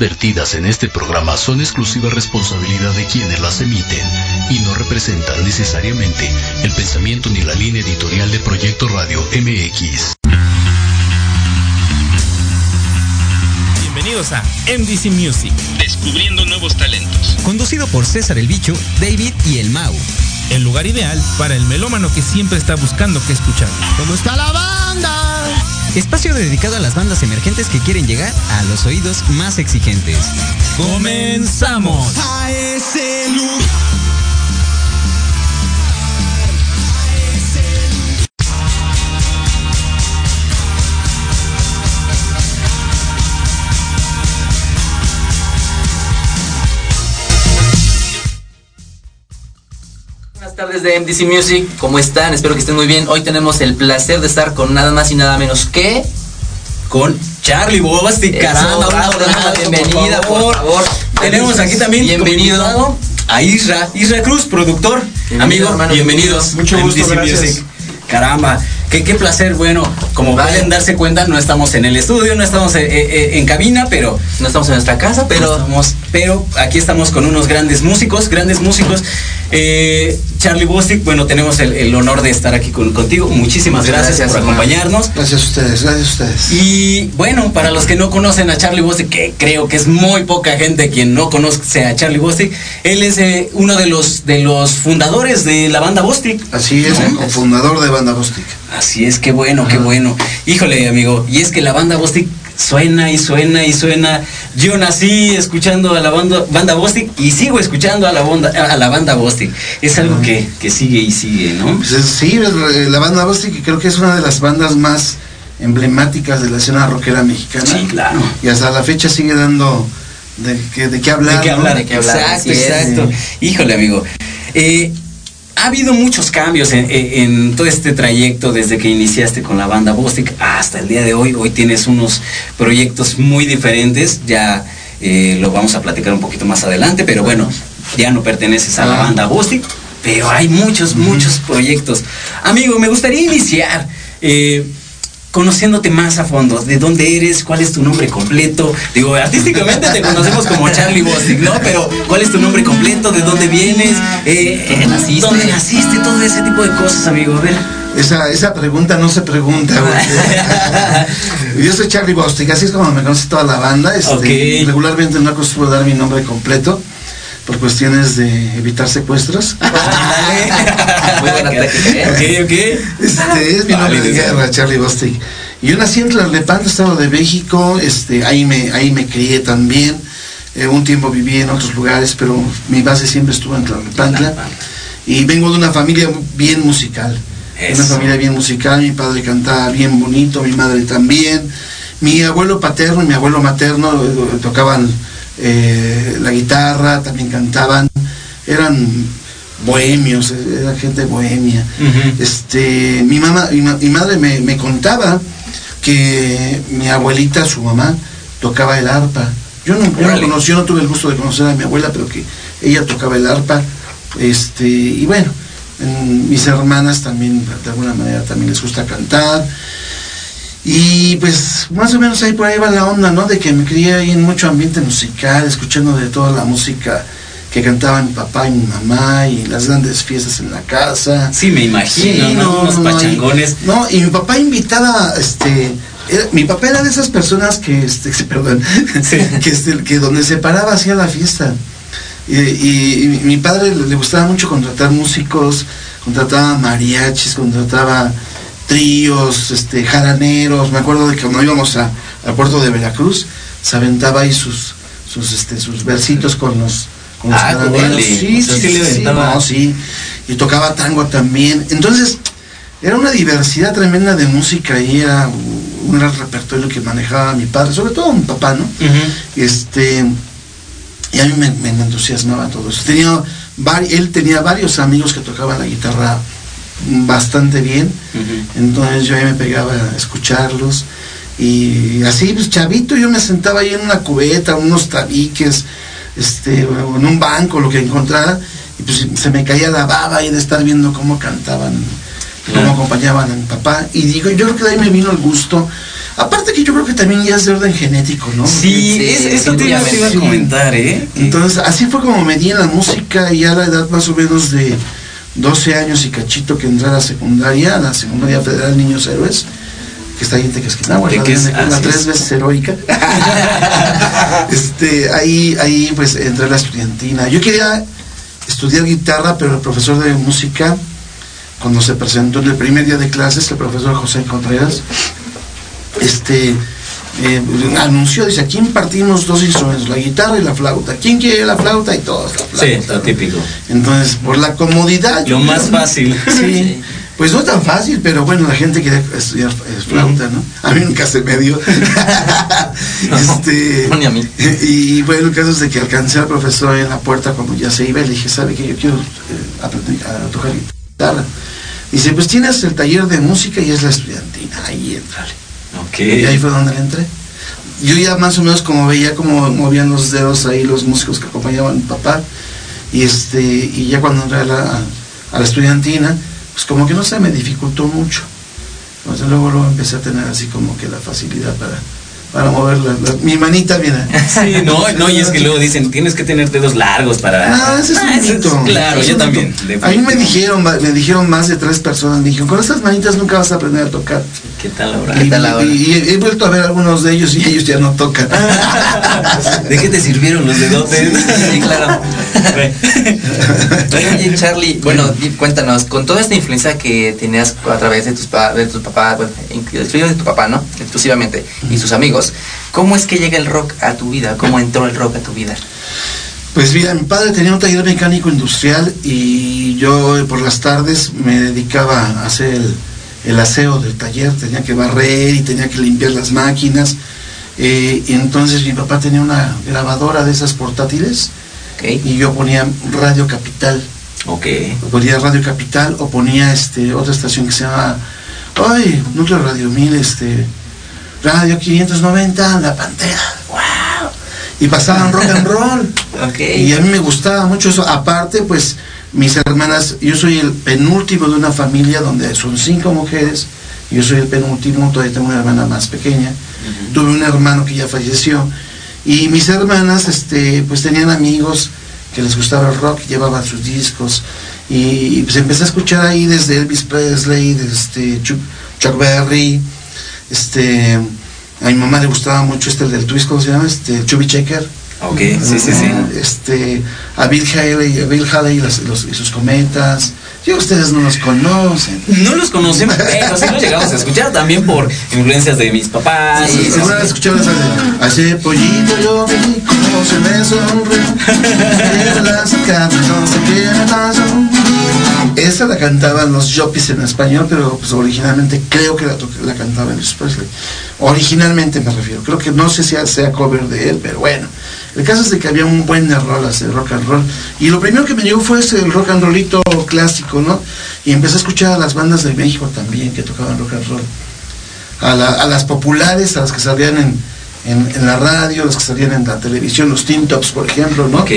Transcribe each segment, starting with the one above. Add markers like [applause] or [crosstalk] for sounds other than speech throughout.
vertidas en este programa son exclusiva responsabilidad de quienes las emiten y no representan necesariamente el pensamiento ni la línea editorial de Proyecto Radio MX. Bienvenidos a MDC Music. Descubriendo nuevos talentos. Conducido por César el Bicho, David y el Mau. El lugar ideal para el melómano que siempre está buscando qué escuchar. ¿Cómo está la banda? Espacio dedicado a las bandas emergentes que quieren llegar a los oídos más exigentes. ¡Comenzamos! Tardes de MDC Music, ¿cómo están? Espero que estén muy bien. Hoy tenemos el placer de estar con nada más y nada menos que con Charlie Bobasti, caramba, una bienvenida, por por favor. Tenemos aquí también Bienvenido. a Isra, Isra Cruz, productor, Bienvenido, amigo, hermano, bienvenidos. Mucho a gusto, MDC gracias. Music. Caramba, qué, qué placer, bueno, como Vale. pueden darse cuenta, no estamos en el estudio, no estamos eh, eh, en cabina, pero No estamos en nuestra casa, pero, estamos, pero aquí estamos con unos grandes músicos, grandes músicos. Eh, Charlie Bostic, bueno, tenemos el, el honor de estar aquí con- contigo. Muchísimas gracias, gracias, por hermano. acompañarnos. Gracias a ustedes, gracias a ustedes. Y bueno, para los que no conocen a Charlie Bostic, que creo que es muy poca gente quien no conoce a Charlie Bostic, él es eh, uno de los de los fundadores de la banda Bostic. Así es, el cofundador de Banda Bostic. Así es, qué bueno, qué bueno. Híjole, amigo, y es que la banda Bostic suena y suena y suena. Yo nací escuchando a la banda, banda Bostic y sigo escuchando a la banda, a la banda Bostic. Es algo que, que sigue y sigue, ¿no? Pues es- sí, es- la banda Bostic creo que es una de las bandas más emblemáticas de la escena rockera mexicana. Sí, claro. Y hasta la fecha sigue dando de, qué- de qué hablar. ¿De qué ¿no? hablar? De qué hablar, Exacto, exacto. Híjole, amigo. Eh, ha habido muchos cambios en, todo este trayecto desde que iniciaste con la banda Bostic hasta el día de hoy. Hoy tienes unos proyectos muy diferentes. Ya eh, lo vamos a platicar un poquito más adelante, pero bueno, ya no perteneces a la banda Bostic, pero hay muchos, muchos proyectos. Amigo, me gustaría iniciar. eh, Conociéndote más a fondo, de dónde eres, cuál es tu nombre completo. Digo, artísticamente te conocemos como Charlie Bostic, ¿no? Pero ¿cuál es tu nombre completo? ¿De dónde vienes? Eh, ¿Dónde naciste? ¿Dónde naciste? Todo ese tipo de cosas, amigo. A ver. Esa, esa pregunta no se pregunta. güey. [laughs] Yo soy Charlie Bostic, así es como me conoce toda la banda. Este. Regularmente no acostumbro dar mi nombre completo por cuestiones de evitar secuestros. [laughs] Muy buena ¿eh? Ok, ok. Este es mi nombre Vale, de guerra, Charlie Bostic. Yo nací en Tlalnepantla, Estado de México, este, ahí me, ahí me crié también. Eh, un tiempo viví en otros lugares, pero mi base siempre estuvo en Tlalnepantla. Y vengo de una familia bien musical. Eso. Una familia bien musical, mi padre cantaba bien bonito, mi madre también. Mi abuelo paterno y mi abuelo materno eh, tocaban eh, la guitarra, también cantaban. Eran bohemios, era gente bohemia. Este, mi mamá, mi, ma- mi madre me, me contaba que mi abuelita, su mamá, tocaba el arpa. Yo no, yo no conocí, no tuve el gusto de conocer a mi abuela, pero que ella tocaba el arpa. Este, y bueno, en- mis hermanas también, de alguna manera, también les gusta cantar. Y pues más o menos ahí por ahí va la onda, ¿no? De que me crié ahí en mucho ambiente musical, escuchando de toda la música que cantaba mi papá y mi mamá y las grandes fiestas en la casa. Sí, me imagino, Sí, ¿no? Unos no, no, pachangones. y- No, y mi papá invitaba, este, era- mi papá era de esas personas que, este, [laughs] perdón, que, este, que donde se paraba hacía la fiesta. Y, y- y mi- padre le gustaba mucho contratar músicos, contrataba mariachis, contrataba tríos, este, jaraneros. Me acuerdo de que cuando íbamos a, al puerto de Veracruz, se aventaba ahí sus, sus, este, sus versitos con los, con los Ah, jaraneros. Sí, O sea, sí, sí sí, no, sí. Y tocaba tango también. Entonces, era una diversidad tremenda de música y era un gran repertorio que manejaba mi padre, sobre todo mi papá, ¿no? Este, y a mí me, me entusiasmaba todo eso. Tenía, él tenía varios amigos que tocaban la guitarra bastante bien, entonces yo ahí me pegaba a escucharlos. Y así, pues chavito, yo me sentaba ahí en una cubeta, unos tabiques, este, o en un banco, lo que encontrara, y pues se me caía la baba ahí de estar viendo cómo cantaban cómo acompañaban a mi papá. Y digo, yo creo que de ahí me vino el gusto. Aparte que yo creo que también ya es de orden genético, ¿no? Sí, Sí, es- eso te iba, a comentar, ¿eh? Entonces, así fue como me di en la música y a la edad más o menos de 12 años y cachito que entré a la secundaria, a la secundaria federal Niños Héroes, que está ahí en Tequesquinahua, la, la tres es. veces heroica. [laughs] este, ahí, ahí pues entré a la estudiantina. Yo quería estudiar guitarra, pero el profesor de música, cuando se presentó en el primer día de clases, el profesor José Contreras, este eh, anunció, dice, aquí impartimos dos instrumentos, la guitarra y la flauta. ¿Quién quiere la flauta? Y todos la Sí, flauta. lo típico. Entonces, por la comodidad. Lo yo más creo- fácil. [laughs] Sí. Pues no tan fácil, pero bueno, la gente quería estudiar eh, flauta, ¿no? A mí nunca se me dio. [laughs] este, no, ni a mí. Y bueno, el caso es de que alcancé al profesor en la puerta cuando ya se iba y le dije, ¿sabe que Yo quiero eh, aprender a tocar guitarra. Dice, pues tienes el taller de música y es la estudiantina, ahí entrale. Y ahí fue donde le entré. Yo ya más o menos como veía cómo movían los dedos ahí los músicos que acompañaban a mi papá. Y este, y ya cuando entré a la, estudiantina, pues como que no se me dificultó mucho. Entonces luego, luego empecé a tener así como que la facilidad para, para mover la- la- mi manita, mira. Sí, no, no, y es que luego dicen, tienes que tener dedos largos para... Ese es Ah, mito. Claro, yo también. A mí me dijeron, me dijeron más de tres personas, me dijeron, con estas manitas nunca vas a aprender a tocar. ¿Qué tal ahora? ¿Qué tal ahora? Y, y he, he vuelto a ver algunos de ellos y ellos ya no tocan. [laughs] ¿De qué te sirvieron los dedotes? Sí, claro. Oye, Charlie, bueno, cuéntanos, con toda esta influencia que tenías a través de tus, pa- de tus papás, bueno, inclusive de tu papá, ¿no? Exclusivamente, y sus amigos, ¿cómo es que llega el rock a tu vida? ¿Cómo entró el rock a tu vida? Pues mira, mi padre tenía un taller mecánico industrial y yo por las tardes me dedicaba a hacer el, el aseo del taller, tenía que barrer y tenía que limpiar las máquinas. eh, y entonces mi papá tenía una grabadora de esas portátiles y yo ponía Radio Capital. ok. Ponía Radio Capital o ponía este otra estación que se llama ay, Núcleo Radio 1000, este Radio 590, La Pantera. ¡Wow! Y pasaban [laughs] rock and roll. Ok. Y a mí me gustaba mucho eso. Aparte, pues, mis hermanas, yo soy el penúltimo de una familia donde son cinco mujeres. Yo soy el penúltimo, todavía tengo una hermana más pequeña. Tuve un hermano que ya falleció. Y mis hermanas, este, pues tenían amigos que les gustaba el rock, llevaban sus discos. Y, pues empecé a escuchar ahí desde Elvis Presley, desde este, Chuck, Chuck Berry, este, a mi mamá le gustaba mucho este el del twist, ¿cómo se llama? Este, Chubby Checker. Ok, sí, sí, sí. Este, a Bill Haley, a Bill Haley y, las- los- y sus cometas. Yo ustedes no los conocen. No los conocemos, pero sí los llegamos a escuchar también por influencias de mis papás. Sí, sí, Seguro sí. esa de Hace pollito yo vi cómo se me sonrió las me pasó Esa la cantaban los Joppies en español Pero pues originalmente creo que la, la cantaba Elvis Presley Originalmente me refiero Creo que no sé si sea cover de él Pero bueno El caso es de que había un buen rolas de rock and roll Y lo primero que me llegó fue ese rock and rollito clásico ¿no? Y empecé a escuchar a las bandas de México también Que tocaban rock and roll a, la- a las populares, a las que salían en, en, en la radio, las que salían en la televisión, los Teen Tops, por ejemplo, ¿no? Ok.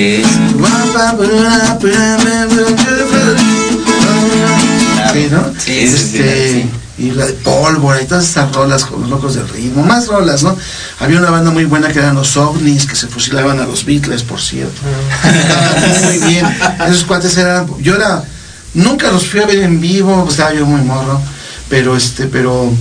Sí, ¿no? Sí, sí, sí, Este, Y la de pólvora y todas estas rolas con los locos del ritmo, más rolas, ¿no? Había una banda muy buena que eran los ovnis, que se fusilaban a los Beatles, por cierto. Estaban [laughs] muy bien. Esos cuates eran, yo era, nunca los fui a ver en vivo, estaba yo muy morro, pero este, pero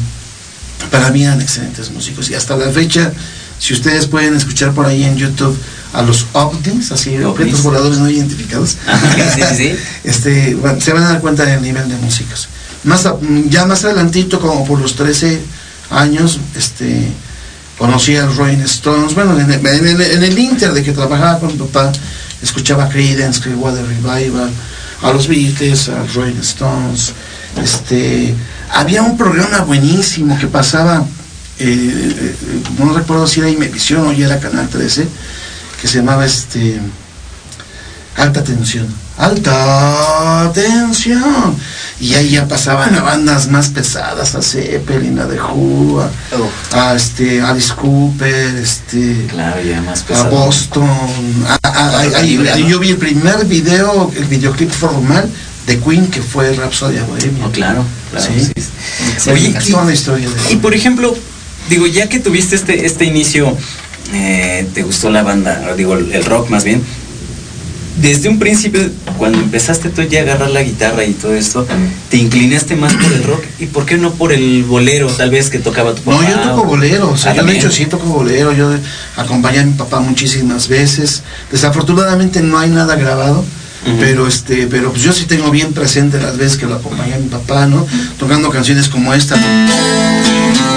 para mí eran excelentes músicos y hasta la fecha si ustedes pueden escuchar por ahí en YouTube a los ovnis así objetos voladores no identificados Ajá, sí, sí, sí. [laughs] este bueno, se van a dar cuenta del nivel de músicos más a- ya más adelantito como por los 13 años este conocí a Rolling Stones. Bueno en el, en el- en el inter de que trabajaba con mi papá escuchaba Creedence Clearwater Revival a los Beatles a Rolling Stones. Este había un programa buenísimo que pasaba eh, eh, no recuerdo si era Imevisión o ya era Canal 13 que se llamaba este alta tensión alta tensión y ahí ya pasaban a bandas más pesadas a Zeppelin a The Who a, a, este Alice Cooper este Claro, ya más a. Boston yo vi el primer video el videoclip formal de Queen, que fue Rhapsodia Bohemia. Oh, claro, claro. Sí. sí, sí. Sí, Oye, y- toda una historia de Y por ejemplo, digo, ya que tuviste este, este inicio, eh, te gustó la banda, digo, el rock más bien. Desde un principio, cuando empezaste tú ya a agarrar la guitarra y todo esto, te inclinaste más por el rock y por qué no por el bolero, tal vez que tocaba tu papá. No, yo toco bolero, o sea, yo de hecho sí toco bolero, yo acompañé a mi papá muchísimas veces. Desafortunadamente no hay nada grabado, pero este, pero pues yo sí tengo bien presente las veces que lo acompañé a mi papá, ¿no? Tocando canciones como esta. Fíjate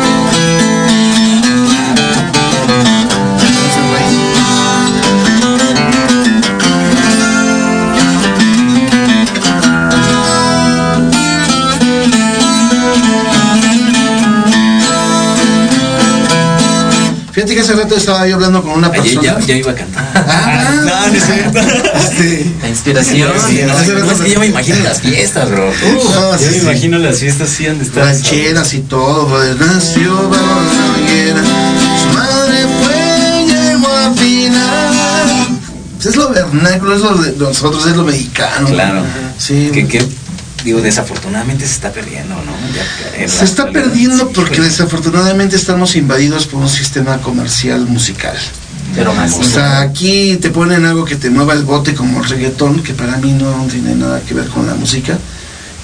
que hace rato estaba yo hablando con una Ay, persona. ya, ya iba a cantar. Ah, no, no es cierto. Este, La inspiración. Sí, No, hace no, rato- es que yo me imagino las fiestas, bro. No, yo sí, me sí. imagino las fiestas sí han de estar. rancheras y todo, brother. Nació bajo la higuera, su madre fue, llegó a final. Pues es lo vernáculo, es lo de nosotros, es lo mexicano. Claro. Sí. Digo, desafortunadamente se está perdiendo, ¿no? Ya, Se está perdiendo porque híjole. desafortunadamente estamos invadidos por un sistema comercial musical. Pero más. O sea, aquí te ponen algo que te mueva el bote como el reggaetón, que para mí no tiene nada que ver con la música.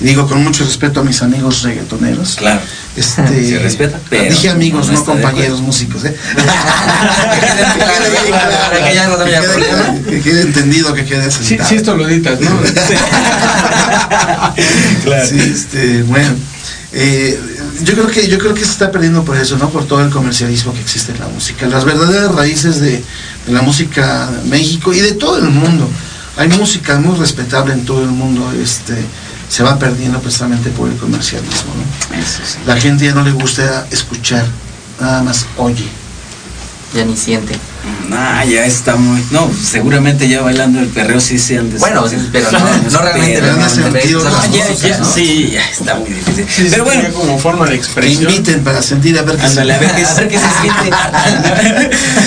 Y digo con mucho respeto a mis amigos reggaetoneros. Claro. Este, Se respeta, pero dije amigos, no compañeros músicos, ¿eh? Para [laughs] que no quede- problema. Que quede entendido, que quede Sí, sentado. sí, esto lo editas, ¿no? [laughs] Claro. Sí, este, bueno, eh, yo creo que yo creo que se está perdiendo por eso, ¿no? Por todo el comercialismo que existe en la música. Las verdaderas raíces de, de la música de México y de todo el mundo. Hay música muy respetable en todo el mundo, este, se va perdiendo precisamente por el comercialismo, ¿no? Eso sí. La gente ya no le gusta escuchar, nada más oye. Ya ni siente. Nah, ya está muy. No, seguramente ya bailando el perreo sí se han Bueno, sí, pero no, no [laughs] realmente. Pero no, de no, sentir no, ya, cosas, ya, ¿no? sí, ya está muy difícil. Sí, Pero bueno, como forma de Que expresión. inviten para sentir a ver qué ándale, qué, A ver qué se siente.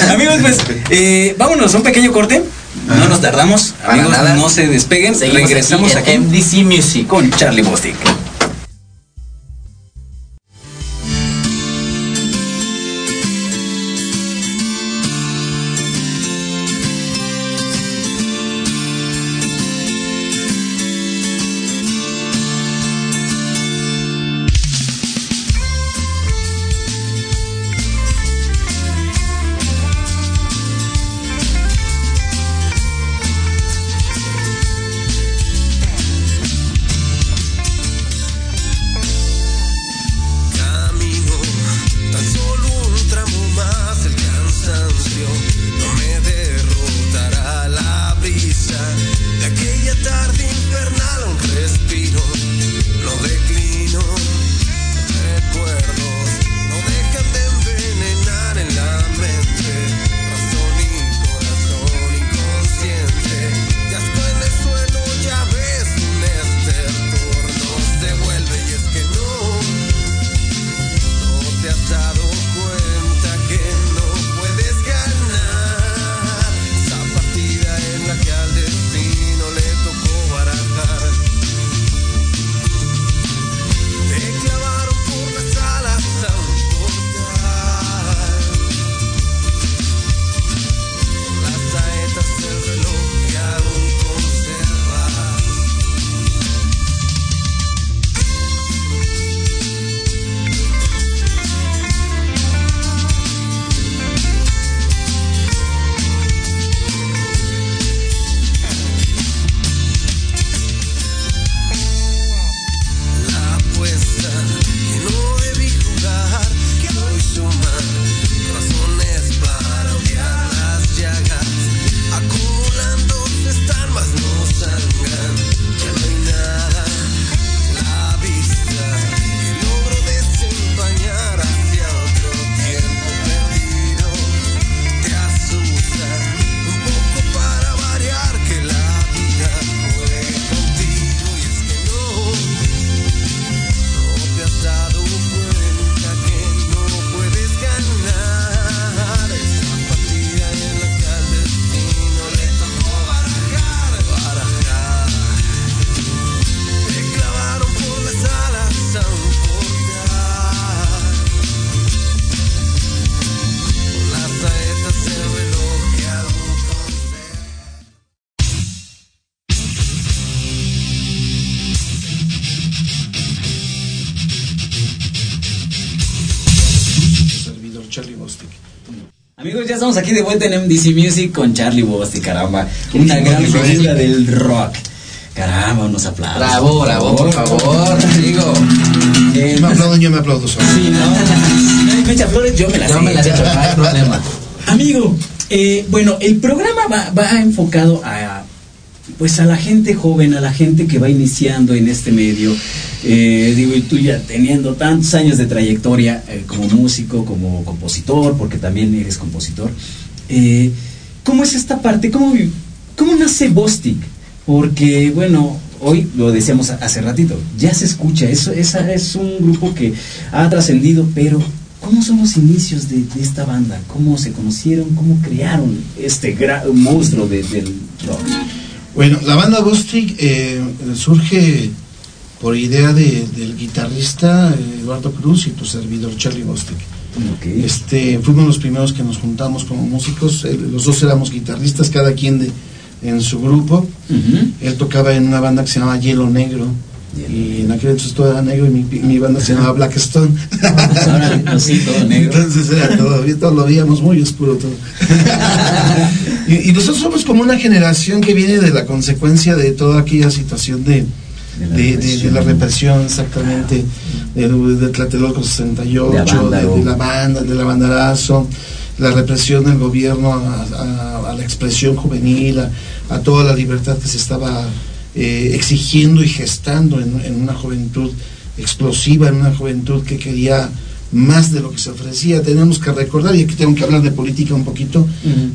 [laughs] Amigos, pues, eh, vámonos, un pequeño corte. No nos tardamos. Amigos, no se despeguen. Seguimos Regresamos aquí aquí, en MDC Music. con Charlie Bostic. Ya estamos aquí de vuelta en MDC Music con Charlie Bostic, caramba. Una gran figura del rock. Caramba, unos aplausos. Bravo, bravo, por favor, amigo. Eh, Me aplauden, yo me aplaudo solo. Sí, no. Fecha flores, yo me las Yo me las he hecho, no hay problema. Amigo, eh, bueno, el programa va, va enfocado a pues a la gente joven, a la gente que va iniciando en este medio. Eh, digo, y tú ya teniendo tantos años de trayectoria eh, como músico, como compositor, porque también eres compositor. eh, ¿Cómo es esta parte? ¿Cómo, cómo nace Bostic? Porque, bueno, hoy lo decíamos hace ratito, ya se escucha, eso, esa es un grupo que ha trascendido, pero ¿cómo son los inicios de, de esta banda? ¿Cómo se conocieron? ¿Cómo crearon este monstruo de- del rock? Bueno, la banda Bostic eh, surge por idea de- del guitarrista Eduardo Cruz y tu servidor Charlie Bostic. Este, fuimos los primeros que nos juntamos como músicos, los dos éramos guitarristas, cada quien de, en su grupo. Él tocaba en una banda que se llamaba Hielo Negro. Y en aquel entonces todo era negro y mi, mi banda se llamaba Black Stone. Ahora, sí, todo negro. Entonces era todo, todo lo veíamos muy oscuro todo. [laughs] y, y nosotros somos como una generación que viene de la consecuencia de toda aquella situación de, De la de, de- de represión. la represión, exactamente, de, de Tlatelolco 68, De la banda, del abandarazo, la represión del gobierno a, a- a la expresión juvenil, a, a toda la libertad que se estaba eh, exigiendo y gestando en, en una juventud explosiva, en una juventud que quería más de lo que se ofrecía. Tenemos que recordar, y aquí tengo que hablar de política un poquito,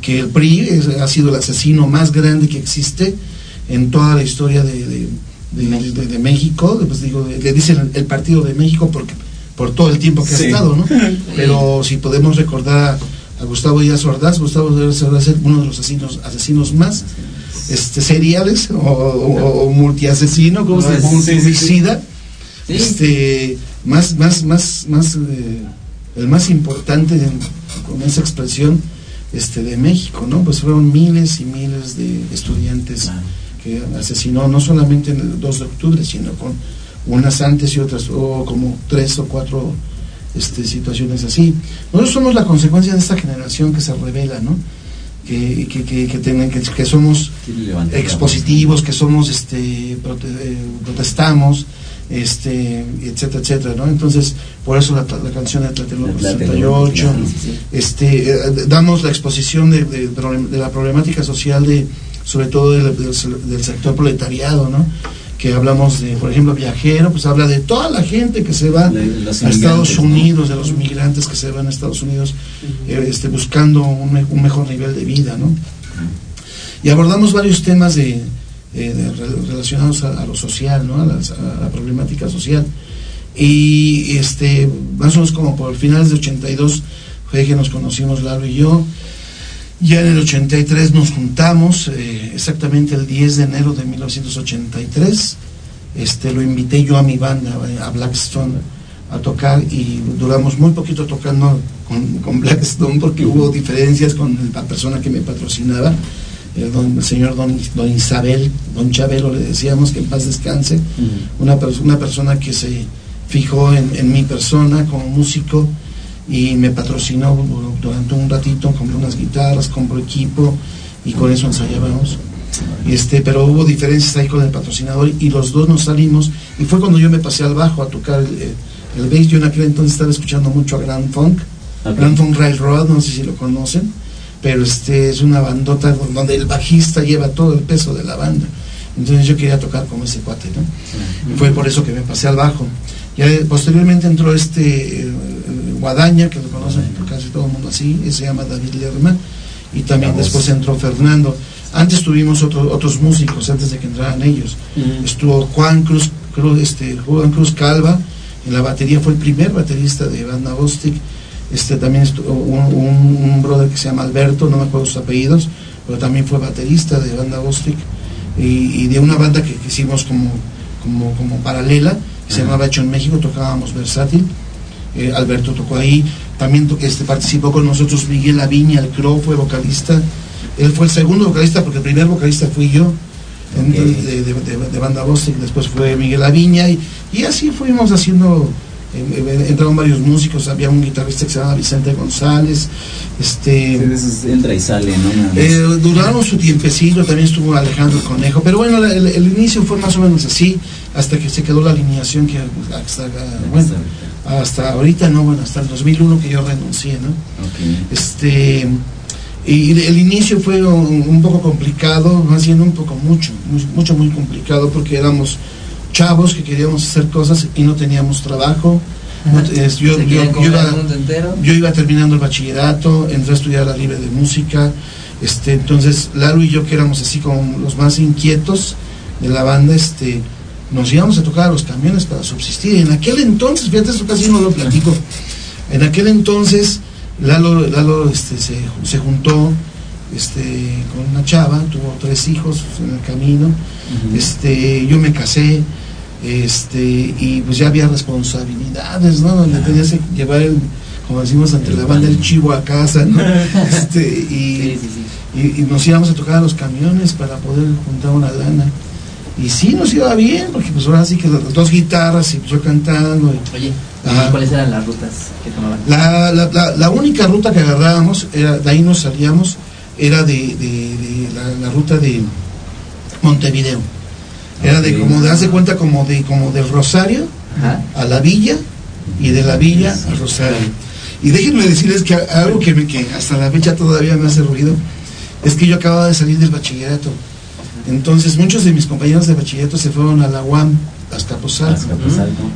que el PRI es- ha sido el asesino más grande que existe en toda la historia de, de- de- de- de México. Pues digo, le dicen el, Partido de México porque por todo el tiempo que Sí. ha estado, ¿no? Pero si podemos recordar a, a Gustavo Díaz Ordaz, Gustavo Díaz Ordaz es uno de los asesinos, asesinos más este, seriales o, o, o multiasesino, como se No, dice, sí, sí, este, más, más, más, más, eh, el más importante en- con esa expresión este, de México, ¿no? Pues fueron miles y miles de estudiantes Claro. Que asesinó, no solamente en el 2 de octubre, sino con unas antes y otras, o como tres o cuatro este, situaciones así. Nosotros somos la consecuencia de esta generación que se revela, ¿no? Que, que, que, que, que, que somos expositivos, que somos, este, prote- eh, protestamos, este, etcétera, etcétera, ¿no? Entonces, por eso la, la canción de Tlatelolco La Tlatelolco, 68, claro, sí, sí. este, eh, damos la exposición de, de- de la problemática social de, sobre todo del, del- del sector proletariado, ¿no? Que hablamos de, por ejemplo, viajero, pues habla de toda la gente que se va a Estados. Unidos, de los migrantes que se van a Estados Unidos, eh, este, buscando un, me- un mejor nivel de vida, ¿no? y abordamos varios temas de, eh, de relacionados a, a lo social, ¿no? a, las- a la problemática social. Y este, más o menos como por finales de 82 fue que nos conocimos Lalo y yo. Ya en el 83 nos juntamos, eh, exactamente el 10 de enero de 1983. Este, lo invité yo a mi banda, eh, a Blackstone, a tocar y duramos muy poquito tocando con, con Blackstone porque hubo diferencias con la persona que me patrocinaba, el, don- el señor don, don Isabel, don Chabelo le decíamos que en paz descanse, una, pers- una persona que se fijó en, en mi persona como músico y me patrocinó durante un ratito, compré unas guitarras, compró equipo y con eso ensayábamos. Este, pero hubo diferencias ahí con el patrocinador y los dos nos salimos y fue cuando yo me pasé al bajo a tocar el, el, bass. Yo en aquel entonces estaba escuchando mucho a Grand Funk, Ok. Grand Funk Railroad, no sé si lo conocen, pero este es una bandota donde el bajista lleva todo el peso de la banda. Entonces yo quería tocar como ese cuate, ¿no? Y fue por eso que me pasé al bajo. Ya eh, posteriormente entró este eh, eh, Guadaña, que lo conocen por casi todo el mundo así, se llama David Lerma, y también después entró Fernando. Antes tuvimos otro- otros músicos, antes de que entraran ellos. Estuvo Juan Cruz, Cruz, este, Juan Cruz Calva, en la batería fue el primer baterista de banda Bostic. Este, también estuvo un, un- un brother que se llama Alberto, no me acuerdo sus apellidos, pero también fue baterista de banda Bostic y, y de una banda que, que hicimos como, como, como paralela, que se llamaba Hecho en México, tocábamos versátil. Eh, Alberto tocó ahí, también este, participó con nosotros Miguel Aviña, el Crow, fue vocalista. Él fue el segundo vocalista porque el primer vocalista fui yo de, de- de- de banda Bostic, después fue Miguel Aviña y, y así fuimos haciendo entraron varios músicos, había un guitarrista que se llamaba Vicente González, este... entra y sale, ¿no? Eh, duraron su tiempecillo, también estuvo Alejandro Conejo, pero bueno, el, el, inicio fue más o menos así, hasta que se quedó la alineación que hasta, bueno, hasta ahorita, no, bueno, hasta el 2001 que yo renuncié, ¿no? Este, y el inicio fue un, poco complicado, más siendo un poco mucho, mucho, muy complicado, porque éramos chavos que queríamos hacer cosas y no teníamos trabajo. yo, iba, terminando el bachillerato, entré a estudiar la libre de música. Este, entonces, Lalo y yo, que éramos así como los más inquietos de la banda, este, nos íbamos a tocar a los camiones para subsistir. En aquel entonces, fíjate, eso casi no lo platico. En aquel entonces, Lalo, Lalo este, se, juntó este, con una chava, tuvo tres hijos en el camino. este, yo me casé, este, y pues ya había responsabilidades, ¿no? Donde tenías que llevar el, como decimos ante la banda, el chivo a casa, ¿no? [laughs] Este, y, y, nos íbamos a tocar a los camiones para poder juntar una lana. Y sí nos iba bien, porque pues ahora sí que las dos guitarras y pues yo cantando. Oye, cuáles eran las rutas que tomaban? La, la, la, única ruta que agarrábamos, era, de ahí nos salíamos, era de, de, la, ruta de Montevideo. Era de como de, hace cuenta como de como del Rosario a la villa y de la villa al Rosario. Y déjenme decirles que algo que, me, que hasta la fecha todavía me hace ruido es que yo acababa de salir del bachillerato entonces muchos de mis compañeros de bachillerato se fueron a la UAM, hasta Pozalco.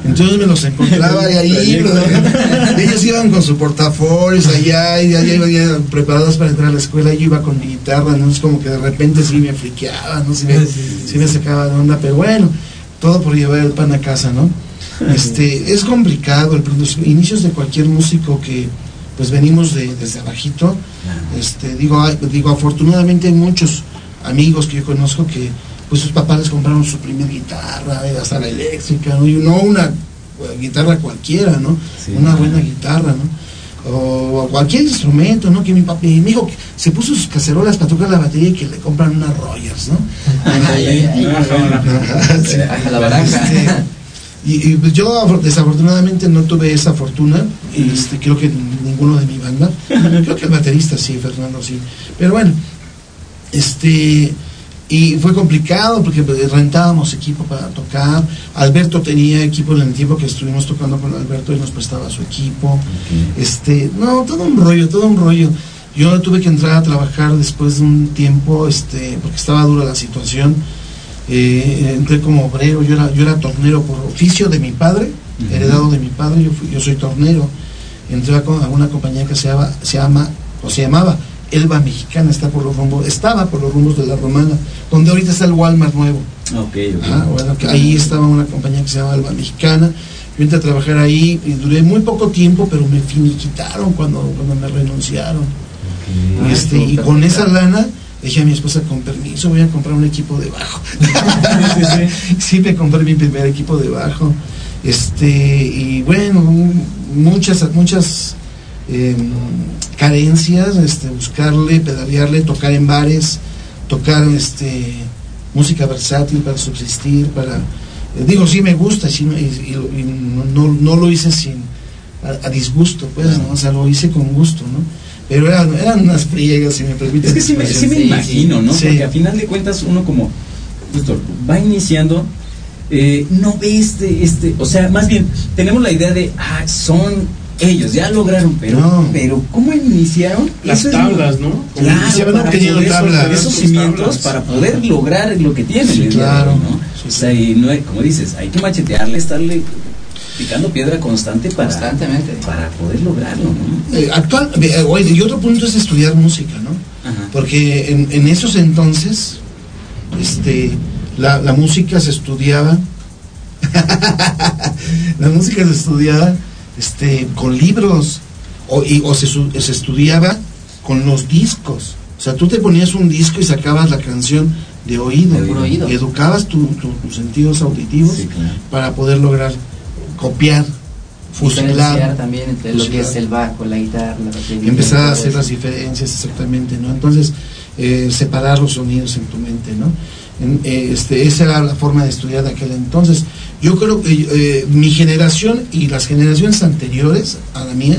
Entonces me los encontraba ahí, [laughs] ellos iban con su portafolios allá, y ya iban preparados para entrar a la escuela, yo iba con mi guitarra, ¿no? Es como que de repente sí me friqueaba, ¿no? Sí me, me sacaba de onda, pero bueno, todo por llevar el pan a casa, ¿no? Este, es complicado, el, los inicios de cualquier músico que pues venimos de, desde abajito, este, digo, digo, afortunadamente hay muchos amigos que yo conozco que pues sus papás les compraron su primera guitarra, eh, hasta la eléctrica, ¿no? Y no una guitarra cualquiera, ¿no? una buena guitarra, ¿no? O cualquier instrumento, ¿no? Que mi papá, mi hijo se puso sus cacerolas para tocar la batería y que le compran unas Rogers, ¿no? [laughs] la baraja. y, pues yo desafortunadamente no tuve esa fortuna, y este, creo que ninguno de mi banda, creo que el baterista sí, Fernando sí, pero bueno, este, y fue complicado porque rentábamos equipo para tocar. Alberto tenía equipo en el tiempo que estuvimos tocando con Alberto y nos prestaba su equipo. Este, no, todo un rollo, todo un rollo. Yo tuve que entrar a trabajar después de un tiempo, este, porque estaba dura la situación. Eh, entré como obrero, yo era, yo era tornero por oficio de mi padre, heredado de mi padre, yo, yo soy tornero. Entré a, a una compañía que se llama, se llama o se llamaba Elba Mexicana está por los rumbos, estaba por los rumbos de la Romana, donde ahorita está el Walmart nuevo. Okay, ah, bueno, que ahí estaba una compañía que se llama Elba Mexicana. Yo entré a trabajar ahí y duré muy poco tiempo, pero me finiquitaron cuando, cuando me renunciaron. y, este, y con esa lana dije a mi esposa, con permiso, voy a comprar un equipo de bajo. [laughs] sí, me compré mi primer equipo de bajo. Este, y bueno, muchas, muchas eh, carencias, este, buscarle, pedalearle, tocar en bares, tocar este, música versátil para subsistir, para... Eh, digo, sí me gusta y, no, no, lo hice sin a, disgusto, pues, o sea, lo hice con gusto, ¿no? Pero eran, eran unas friegas, si me permite. Es que sí me, imagino, ¿no? Porque a final de cuentas uno como va iniciando, eh, no ve este, este, o sea, más bien tenemos la idea de, ah, son ellos ya lograron, pero, pero ¿cómo iniciaron? Las tablas, ¿no? Claro, para poder esos cimientos para poder lograr lo que tienen. claro. ¿no? o sea, y no, como dices, hay que machetearle, estarle picando piedra constante para, Constantemente. para poder lograrlo. ¿no? Eh, actual, eh, y otro punto es estudiar música, ¿no? Porque en, en, esos entonces, este, la, la música se estudiaba, [laughs] la música se estudiaba este, con libros o, y, o se, se, estudiaba con los discos. O sea, tú te ponías un disco y sacabas la canción de oído, y educabas tus sentidos auditivos para poder lograr copiar, fusilar. también entre lo que es el bajo, la guitarra, la empezar a hacer las diferencias exactamente, ¿no? Entonces, eh, separar los sonidos en tu mente, ¿no? Eh, este, esa era la forma de estudiar de aquel entonces. Yo creo que eh, mi generación y las generaciones anteriores a la mía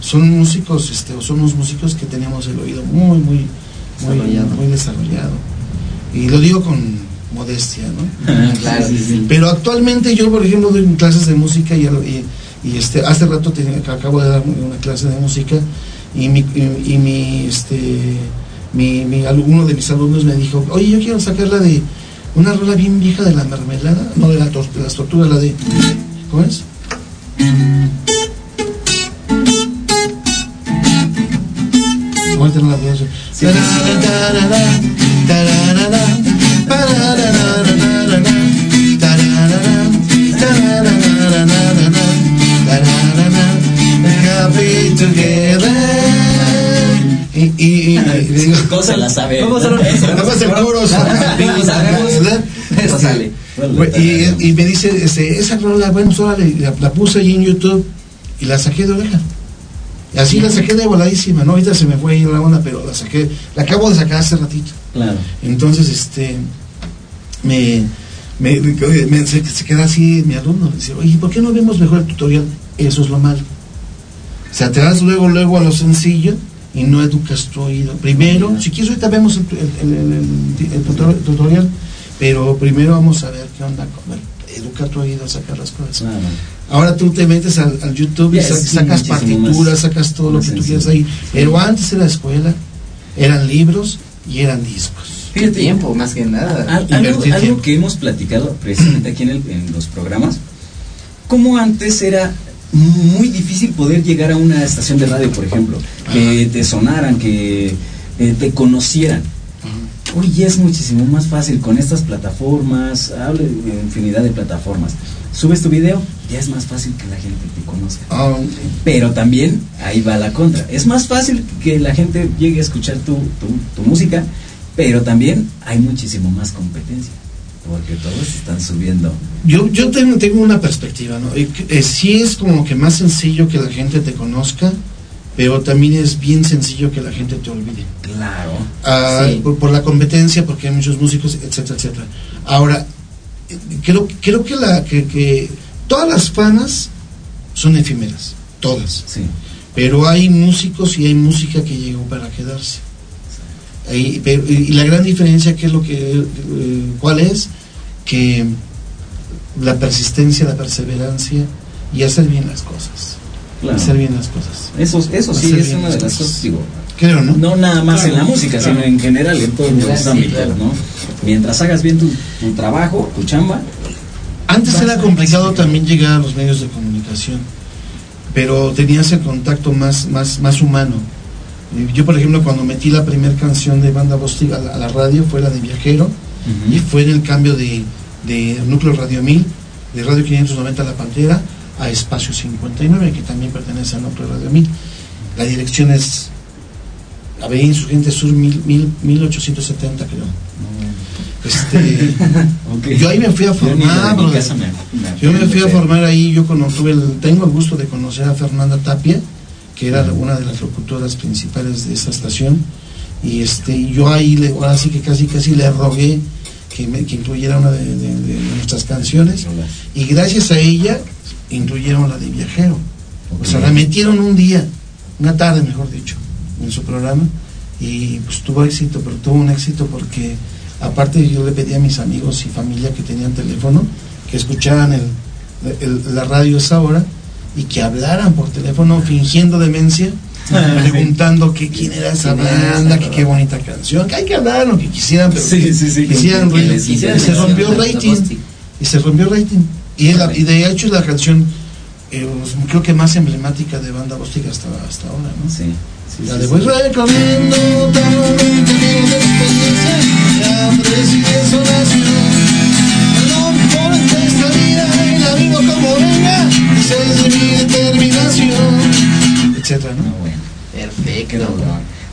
son músicos, este, o somos músicos que tenemos el oído muy, muy, muy Desarrollado. muy desarrollado. Y lo digo con modestia, ¿no? [laughs] Claro, sí, sí. Pero actualmente yo, por ejemplo, doy clases de música y, y- y, este, hace rato que acabo de dar una clase de música y mi, y, y mi, este, mi, mi uno de mis alumnos me dijo, oye, yo quiero sacarla de una rola bien vieja de la mermelada, no de, la tor- de las tortugas, la de, ¿cómo es? La tararara, tarararararara, tararara, happy together. Y, y, y, y [laughs] digo, ¿Cómo se la sabe? Vamos a [laughs] [laughs] sale. Y, y me dice, este, esa rola, bueno, pues, órale, la, la puse ahí en YouTube y la saqué de oreja. Y así la saqué de voladísima, ¿no? Ahorita se me fue ahí la onda, pero la saqué, la acabo de sacar hace ratito. Claro. Entonces, este, me, me, me- se, se queda así mi alumno, dice, oye, ¿por qué no vemos mejor el tutorial? Eso es lo malo. O sea, te vas luego, luego a lo sencillo y no educas tu oído. Primero, si quieres ahorita vemos el, el- el- el- el tutor- tutorial, pero primero vamos a ver qué onda con educa tu oído, sacar las cosas. Claro. Ahora tú te metes al, al YouTube y Ya, sa- es sacas partituras, más- sacas todo lo que tú quieras ahí. Pero antes era escuela, eran libros y eran discos. Fíjate. tiempo, más que nada. Al- algo, que hemos platicado precisamente aquí en, el- en los programas, como antes era muy difícil poder llegar a una estación de radio, por ejemplo, que te sonaran, que eh, te conocieran. Hoy es muchísimo más fácil con estas plataformas, hablo de infinidad de plataformas. Subes tu video, ya es más fácil que la gente te conozca. Ah, Pero también ahí va la contra. Es más fácil que la gente llegue a escuchar tu, tu- tu música, pero también hay muchísimo más competencia. Porque todos están subiendo. Yo, yo tengo, tengo una perspectiva, ¿no? Eh, eh, sí es como que más sencillo que la gente te conozca, pero también es bien sencillo que la gente te olvide. Claro. Ah, Sí. por, por la competencia, porque hay muchos músicos, etcétera, etcétera. Ahora, eh, creo, creo que, la, que, que todas las fanas son efímeras, todas. Sí. Pero hay músicos y hay música que llegó para quedarse. Pero- y y la gran diferencia, ¿qué es lo que, eh, ¿cuál es? Que la persistencia, la perseverancia y hacer bien las cosas. Claro. Hacer bien las cosas. Eso, eso sí Hacer es una de las cosas. cosas, digo, Creo, ¿no? no nada más en la música, claro. sino en general, en todos los sí, ámbitos, claro. ¿no? Mientras hagas bien tu, tu trabajo, tu chamba, Antes era complicado también llegar a los medios de comunicación, pero tenías el contacto más, más, más humano. Yo, por ejemplo, cuando metí la primera canción de Banda Bostig a la, a la radio, fue la de Viajero, y fue en el cambio de, de Núcleo Radio 1000, de Radio 590 La Pantera, a Espacio 59, que también pertenece a Núcleo Radio 1000. La dirección es Avenida Insurgente Sur 1000, 1000, 1870, creo. Este, [laughs] yo ahí me fui a formar, me- Yo me fui a formar ahí, yo cono- tuve el, tengo el gusto de conocer a Fernanda Tapia, que era una de las locutoras principales de esa estación, y este, yo ahí le, ahora sí que casi casi le rogué que, me, que incluyera una de, de- de nuestras canciones, y gracias a ella incluyeron la de Viajero. O sea, la metieron un día, una tarde mejor dicho, en su programa, y pues tuvo éxito, pero tuvo un éxito porque aparte yo le pedí a mis amigos y familia que tenían teléfono que escucharan el, el- la radio a esa hora y que hablaran por teléfono fingiendo demencia preguntando que quién era esa ¿Quién era banda, esa, que qué bonita canción, que hay que hablar lo que quisieran, pero Sí, que sí, sí, quisieran que y se rompió el rating y se rompió el rating y, es la- y de hecho es la canción eh, pues, creo que más emblemática de banda Bostic hasta, hasta ahora ¿no? Sí. sí, la sí, de sí. voy recorriendo de experiencia y es mi determinación etcétera No, ¿no? bueno. Perfecto.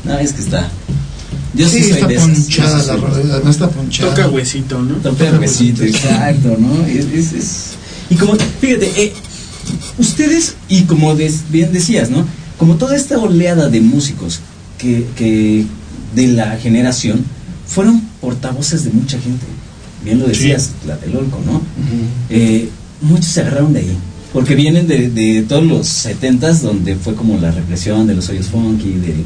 No, es que está. Yo sí, sí, soy está de esas, sí la además está ponchada Toca huesito, ¿no? Toca huesito, exacto, ¿no? Es, es- es- Y como, fíjate, eh, ustedes, y como des- bien decías, ¿no? Como toda esta oleada de músicos que, que de la generación fueron portavoces de mucha gente. Bien lo decías, la del Olco, ¿no? Eh, muchos se agarraron de ahí. Porque vienen de, de todos los 70s, donde fue como la represión de los hoyos funky, de, que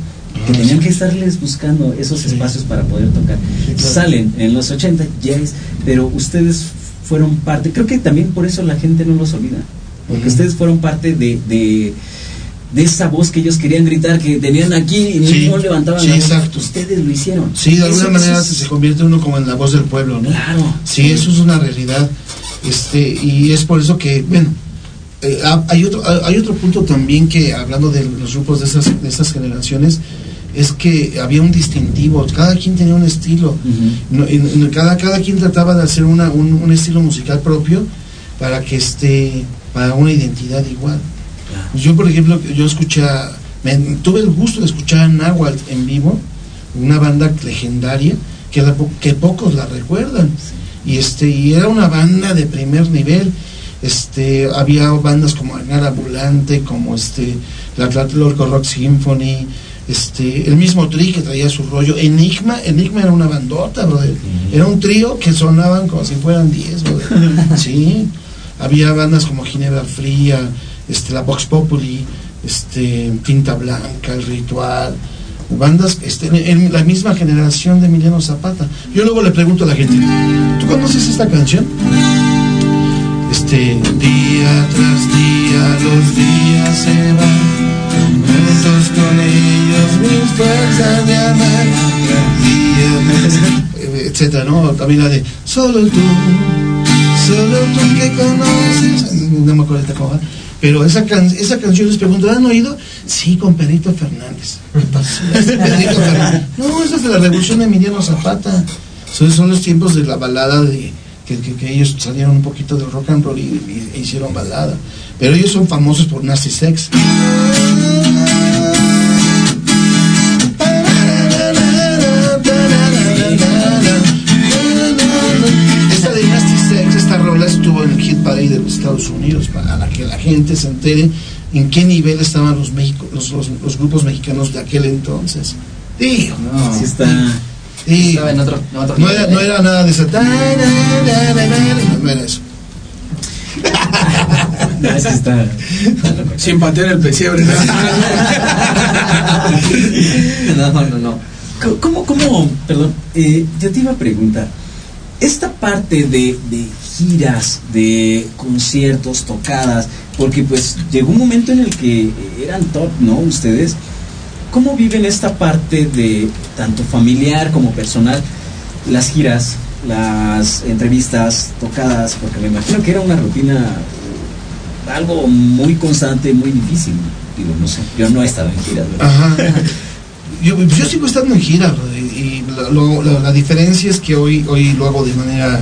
Ah, tenían que estarles buscando esos espacios para poder tocar. Salen en los 80, yes, pero ustedes fueron parte, creo que también por eso la gente no los olvida, porque Ujú. ustedes fueron parte de, de, de esa voz que ellos querían gritar, que tenían aquí y Sí, no levantaban sí, la voz. exacto. Ustedes lo hicieron. Sí, de alguna Eso- manera es- se convierte uno como en la voz del pueblo, ¿no? Claro. Sí, eso es una realidad. Este, y es por eso que, bueno, eh, ha- hay otro ha- hay otro punto también que hablando de los grupos de esas de estas generaciones es que había un distintivo, cada quien tenía un estilo. Ujú. No, en- en cada cada quien trataba de hacer una, un, un estilo musical propio para que esté para una identidad igual. Yo, por ejemplo, yo escuché, me- tuve el gusto de escuchar a Nahuatl en vivo, una banda legendaria que, la que pocos la recuerdan. Y este y era una banda de primer nivel. Este, había bandas como Agar Ambulante, como este, la Tlatelolco Rock Symphony, este, el mismo Tri que traía su rollo. Enigma, Enigma era una bandota, brother. Era un trío que sonaban como si fueran 10, brother. [laughs] Sí. Había bandas como Ginebra Fría, este, la Vox Populi, este, Tinta Blanca, El Ritual, bandas este, en, en la misma generación de Emiliano Zapata. Yo luego le pregunto a la gente, ¿tú conoces esta canción? Este, día tras día los días se van, juntos con ellos mis fuerzas de amar, día tras- etcétera, ¿no? También la de solo tú, solo tú que conoces, no me acuerdo esta cómo va. Pero esa, can- esa canción les pregunto, ¿la han oído? Sí, con Pedrito Fernández. [laughs] Fernández. No, esa es de la revolución de Emiliano Zapata. Son los tiempos de la balada de que, ellos salieron un poquito del rock and roll y, e hicieron balada. Pero ellos son famosos por Nasty Sex. Esta de Nasty Sex, esta rola estuvo en el hit parade de los Estados Unidos para que la gente se entere en qué nivel estaban los, grupos mexicanos de aquel entonces. Digo, No. Está. Digo. Estaba en otro, en otro No era, no era nada de esa. No era eso. [laughs] No, sí está. Sin patear el pesebre. No, [laughs] no, no, ¿Cómo, cómo, perdón, eh, yo te iba a preguntar, esta parte de, de giras, de conciertos, tocadas, porque pues llegó un momento en el que eran top, ¿no? Ustedes, ¿cómo viven esta parte de tanto familiar como personal, las giras, las entrevistas, tocadas, porque me imagino que era una rutina, eh, algo muy constante, muy difícil, digo, no sé, yo no he estado en giras, ¿verdad? Ajá. Yo, yo sigo estando en gira, bro, y y lo- lo- la diferencia es que hoy, hoy lo hago de manera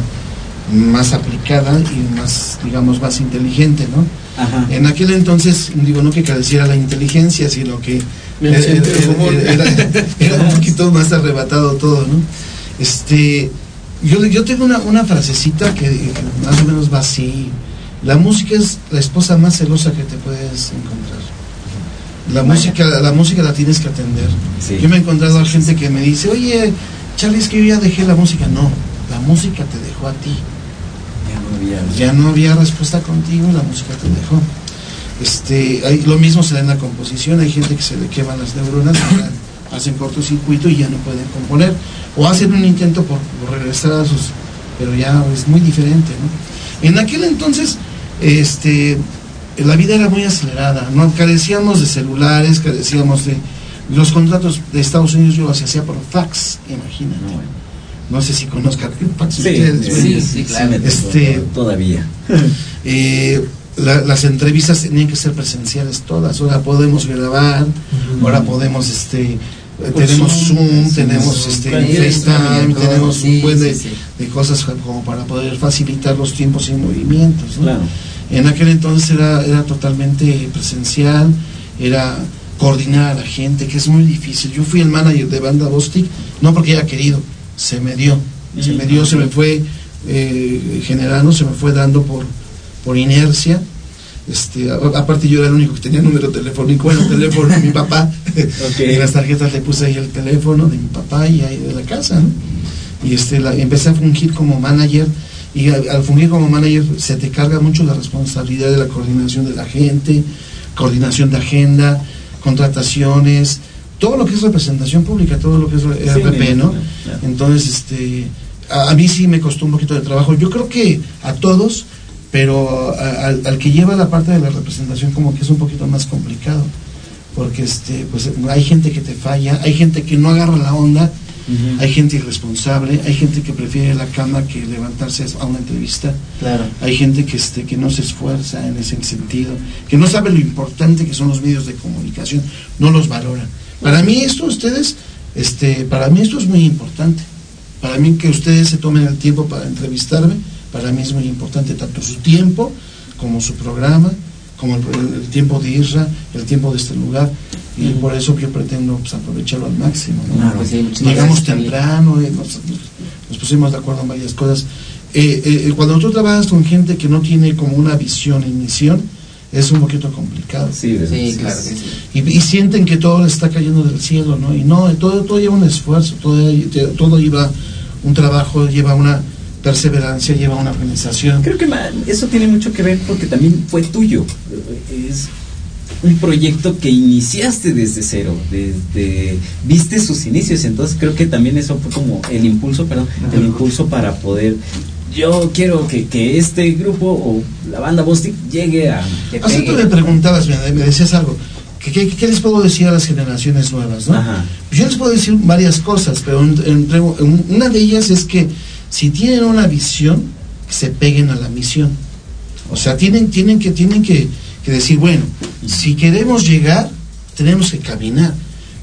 más aplicada y más, digamos, más inteligente, ¿no? Ajá. En aquel entonces, digo, no que careciera la inteligencia, sino que El era, sentido era- común. era- era un poquito más arrebatado todo, ¿no? Este, yo, yo tengo una, una frasecita que, que más o menos va así. La música es la esposa más celosa que te puedes encontrar. La Vaya. música, la música la tienes que atender. Sí. Yo me he encontrado a gente que me dice, oye, Charlie, es que yo ya dejé la música. No, la música te dejó a ti Ya no había- ya no había respuesta contigo la música te dejó. Este, hay, lo mismo se da en la composición, hay gente que se le queman las neuronas, hacen cortocircuito y ya no pueden componer, o hacen un intento por, por regresar a sus, pero ya es muy diferente, ¿no? En aquel entonces, este, la vida era muy acelerada, no carecíamos de celulares, carecíamos de los contratos de Estados Unidos yo los hacía por fax, imagínate. No, bueno. No sé si conozcan el fax Sí, ustedes. sí, sí, claro. Este- todavía. [laughs] Eh, la- las entrevistas tenían que ser presenciales todas. Ahora podemos grabar, ahora podemos, este, tenemos Zoom, Zoom, sí, tenemos este. FaceTime, tenemos sí, un buen de, sí, sí. de cosas como para poder facilitar los tiempos y movimientos. ¿no? Claro. En aquel entonces era, era totalmente presencial, era coordinar a la gente, que es muy difícil. Yo fui el manager de Banda Bostic, no porque haya querido, se me dio, se me dio, se me fue eh, generando, se me fue dando por, por inercia. Este, aparte yo era el único que tenía número telefónico, era el teléfono de mi [laughs] papá. En las tarjetas le puse ahí el teléfono de mi papá y ahí de la casa, ¿no? Y este, la- empecé a fungir como manager y al, al fungir como manager se te carga mucho la responsabilidad de la coordinación de la gente, coordinación de agenda, contrataciones, todo lo que es representación pública, todo lo que es Sí, RP, ¿no? Entonces, este, a, a mí sí me costó un poquito de trabajo. Yo creo que a todos, pero a- al, al que lleva la parte de la representación como que es un poquito más complicado, porque este, pues hay gente que te falla, hay gente que no agarra la onda, hay gente irresponsable, hay gente que prefiere la cama que levantarse a una entrevista. Claro. Hay gente que, este, que no se esfuerza en ese sentido, que no sabe lo importante que son los medios de comunicación, no los valora. Para mí esto, ustedes, este, para mí esto es muy importante. Para mí que ustedes se tomen el tiempo para entrevistarme, para mí es muy importante tanto su tiempo como su programa, como el, el- el tiempo de Isra, el tiempo de este lugar, y por eso yo pretendo pues, aprovecharlo al máximo. ¿no? Claro, pues sí, Llegamos temprano, eh, nos, nos pusimos de acuerdo en varias cosas. Eh, eh, cuando tú trabajas con gente que no tiene como una visión y misión, es un poquito complicado. Sí. Sí, claro que sí. Y, y sienten que todo les está cayendo del cielo, ¿no? Y no, todo, todo lleva un esfuerzo, todo, todo lleva un trabajo, lleva una perseverancia, lleva una organización. Creo que eso tiene mucho que ver porque también fue tuyo. Es un proyecto que iniciaste desde cero, desde viste sus inicios, entonces creo que también eso fue como el impulso, perdón, el impulso para poder yo quiero que, que este grupo o la banda Bostic llegue a Hace tú me preguntabas, me, decías algo. ¿Qué, qué, qué les puedo decir a las generaciones nuevas? yo les puedo decir varias cosas, pero en- entre- en- una de ellas es que si tienen una visión, que se peguen a la misión. O sea, tienen, tienen, que, tienen que, que decir, bueno, si queremos llegar, tenemos que caminar.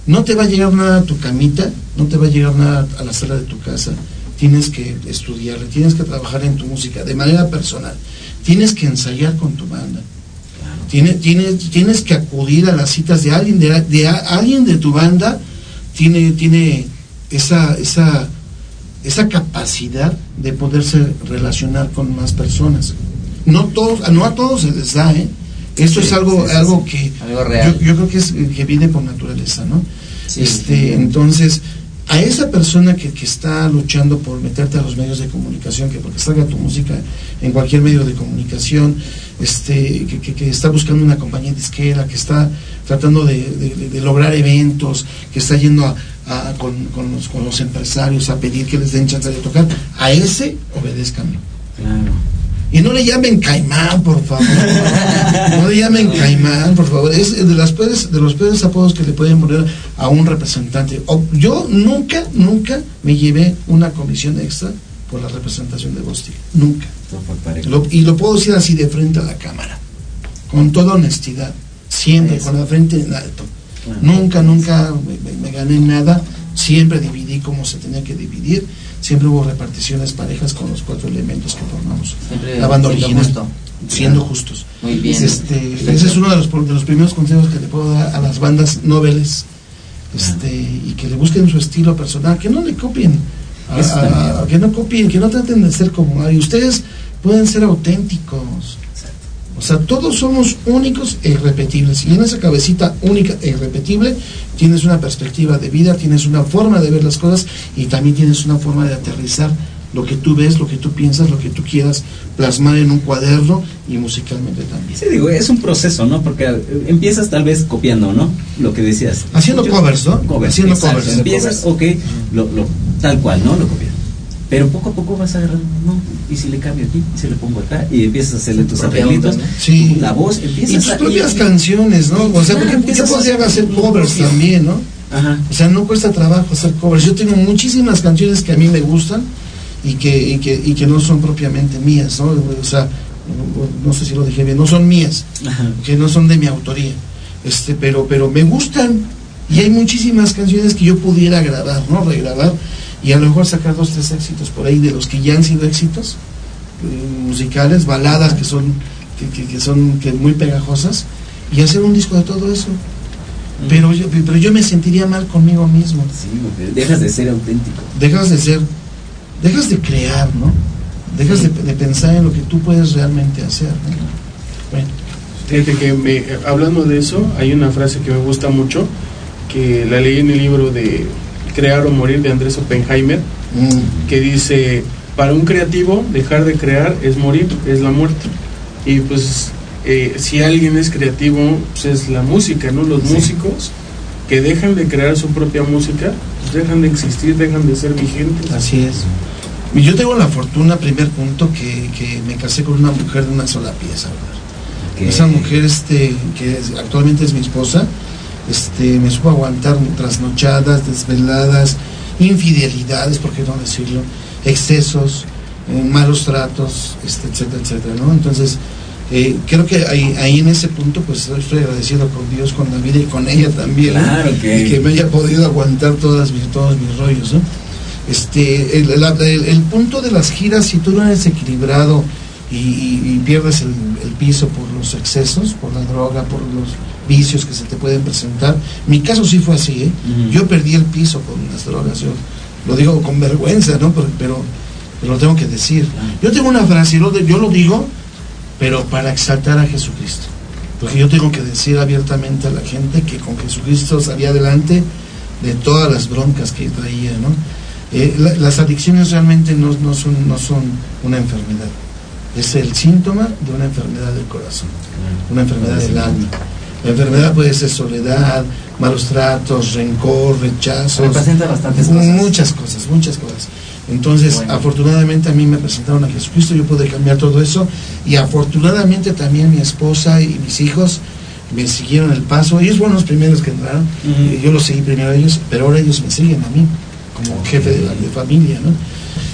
No te va a llegar nada a tu camita, no te va a llegar nada a la sala de tu casa. Tienes que estudiarle, tienes que trabajar en tu música de manera personal. Tienes que ensayar con tu banda. Tienes, tienes, tienes que acudir a las citas de alguien, de, de alguien de tu banda, tiene, tiene esa, esa, esa capacidad de poderse relacionar con más personas. No, todos, no a todos se les da, ¿eh? Esto Sí, es algo, sí, sí, algo sí. que Algo real. Yo, yo creo que es que viene por naturaleza, ¿no? Este, entonces, a esa persona que, que está luchando por meterte a los medios de comunicación, que porque salga tu música en cualquier medio de comunicación, este, que, que- que está buscando una compañía disquera, que está tratando de- de- de lograr eventos, que está yendo a- a- con, con los, con los empresarios a pedir que les den chance de tocar, a ese obedezcanme. Claro. Y no le llamen caimán, por favor. No le llamen [laughs] caimán, por favor. Es de, las peores, de los peores apodos que le pueden poner a un representante. O- yo nunca, nunca me llevé una comisión extra por la representación de Bostic. Nunca. Lo- y lo puedo decir así de frente a la cámara. Con toda honestidad. Siempre, Eso. con la frente en alto. Nunca, nunca me, gané nada. Siempre dividí como se tenía que dividir. Siempre hubo reparticiones parejas con los cuatro elementos que formamos Siempre la banda siendo original. justo. Siendo justos. Muy bien. Este, ese es uno de los, de los primeros consejos que le puedo dar a las bandas noveles. Este, y que le busquen su estilo personal, que no le copien. a- Eso a- también. a- que no copien, que no traten de ser como hay. Ustedes pueden ser auténticos. O sea, todos somos únicos e irrepetibles. Y en esa cabecita única e irrepetible tienes una perspectiva de vida, tienes una forma de ver las cosas y también tienes una forma de aterrizar lo que tú ves, lo que tú piensas, lo que tú quieras plasmar en un cuaderno y musicalmente también. Sí, digo, es un proceso, ¿no? Porque eh, empiezas tal vez copiando, ¿no? Lo que decías. Haciendo covers, ¿no? Covers, Haciendo exacto. covers. Empiezas, ok, lo, lo, tal cual, ¿no? Lo copias. Pero poco a poco vas agarrando, ¿no? Y si le cambio aquí, y si le pongo acá, y empiezas a hacerle tus arreglitos, onda, ¿no? Sí. la voz, Y empiezas tus a... propias y- canciones, ¿no? O sea, Ah, ¿por qué, por qué empiezas a hacer covers propio. también, no? Ajá. O sea, no cuesta trabajo hacer covers. Yo tengo muchísimas canciones que a mí me gustan y que, y que, y que no son propiamente mías, ¿no? O sea, no, no sé si lo dije bien, no son mías, Ajá. que no son de mi autoría. Este, pero, pero me gustan. Y hay muchísimas canciones que yo pudiera grabar, ¿no? Regrabar y a lo mejor sacar dos, tres éxitos por ahí de los que ya han sido éxitos eh, musicales, baladas que son, que, que- que son que muy pegajosas y hacer un disco de todo eso. Pero yo, pero yo me sentiría mal conmigo mismo. Sí, dejas de ser auténtico. Dejas de ser, dejas de crear, ¿no? Dejas de, de pensar en lo que tú puedes realmente hacer. ¿no? Bueno, Fíjate que me- hablando de eso, hay una frase que me gusta mucho, que la leí en el libro de Crear o Morir de Andrés Oppenheimer, mm, que dice, para un creativo dejar de crear es morir, es la muerte. Y pues eh, si alguien es creativo, pues es la música, ¿no? Los músicos que dejan de crear su propia música, pues dejan de existir, dejan de ser vigentes. Así es. Y yo tengo la fortuna, primer punto, que, que me casé con una mujer de una sola pieza. ¿verdad? Esa mujer este, que es- actualmente es mi esposa, este, me supo aguantar trasnochadas, desveladas, infidelidades, por qué no decirlo, excesos, eh, malos tratos, este, etcétera, etcétera, ¿no? Entonces, eh, creo que ahí, ahí en ese punto, pues estoy agradecido con Dios, con la vida y con ella también, que- Y que me haya podido aguantar todas mis, todos mis rollos, ¿no? Este, el, la- el- el punto de las giras, si tú no eres equilibrado y, y- y pierdes el, el piso por los excesos, por la droga, por los vicios que se te pueden presentar, mi caso sí fue así, ¿eh? Yo perdí el piso con las drogas, yo lo digo con vergüenza, ¿no? Pero, pero, pero lo tengo que decir. Yo tengo una frase, yo lo digo, pero para exaltar a Jesucristo. Porque yo tengo que decir abiertamente a la gente que con Jesucristo salía adelante de todas las broncas que traía, ¿no? Eh, la- las adicciones realmente no, no son, no son una enfermedad, es el síntoma de una enfermedad del corazón, una enfermedad del alma. La enfermedad puede ser soledad, malos tratos, rencor, rechazos, Representa bastantes cosas. muchas cosas, muchas cosas. Entonces, Bueno. afortunadamente a mí me presentaron a Jesucristo, yo pude cambiar todo eso y afortunadamente también mi esposa y mis hijos me siguieron el paso. Ellos fueron los primeros que entraron, yo los seguí primero a ellos, pero ahora ellos me siguen a mí como jefe de, de familia, ¿no?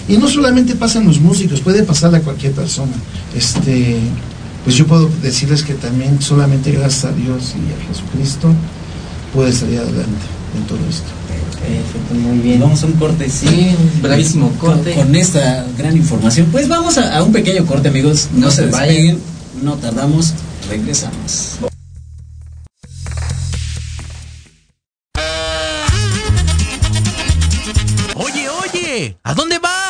Y no solamente pasa en los músicos, puede pasarle a cualquier persona. Este, pues yo puedo decirles que también solamente gracias a Dios y a Jesucristo puede salir adelante en todo esto. Perfecto, muy bien. Vamos a un corte, sí. Un bravísimo corte. Con, esta gran información. Pues vamos a, a un pequeño corte, amigos. No, No se vayan. despeguen, no tardamos, regresamos. Oye, oye, ¿a dónde vas?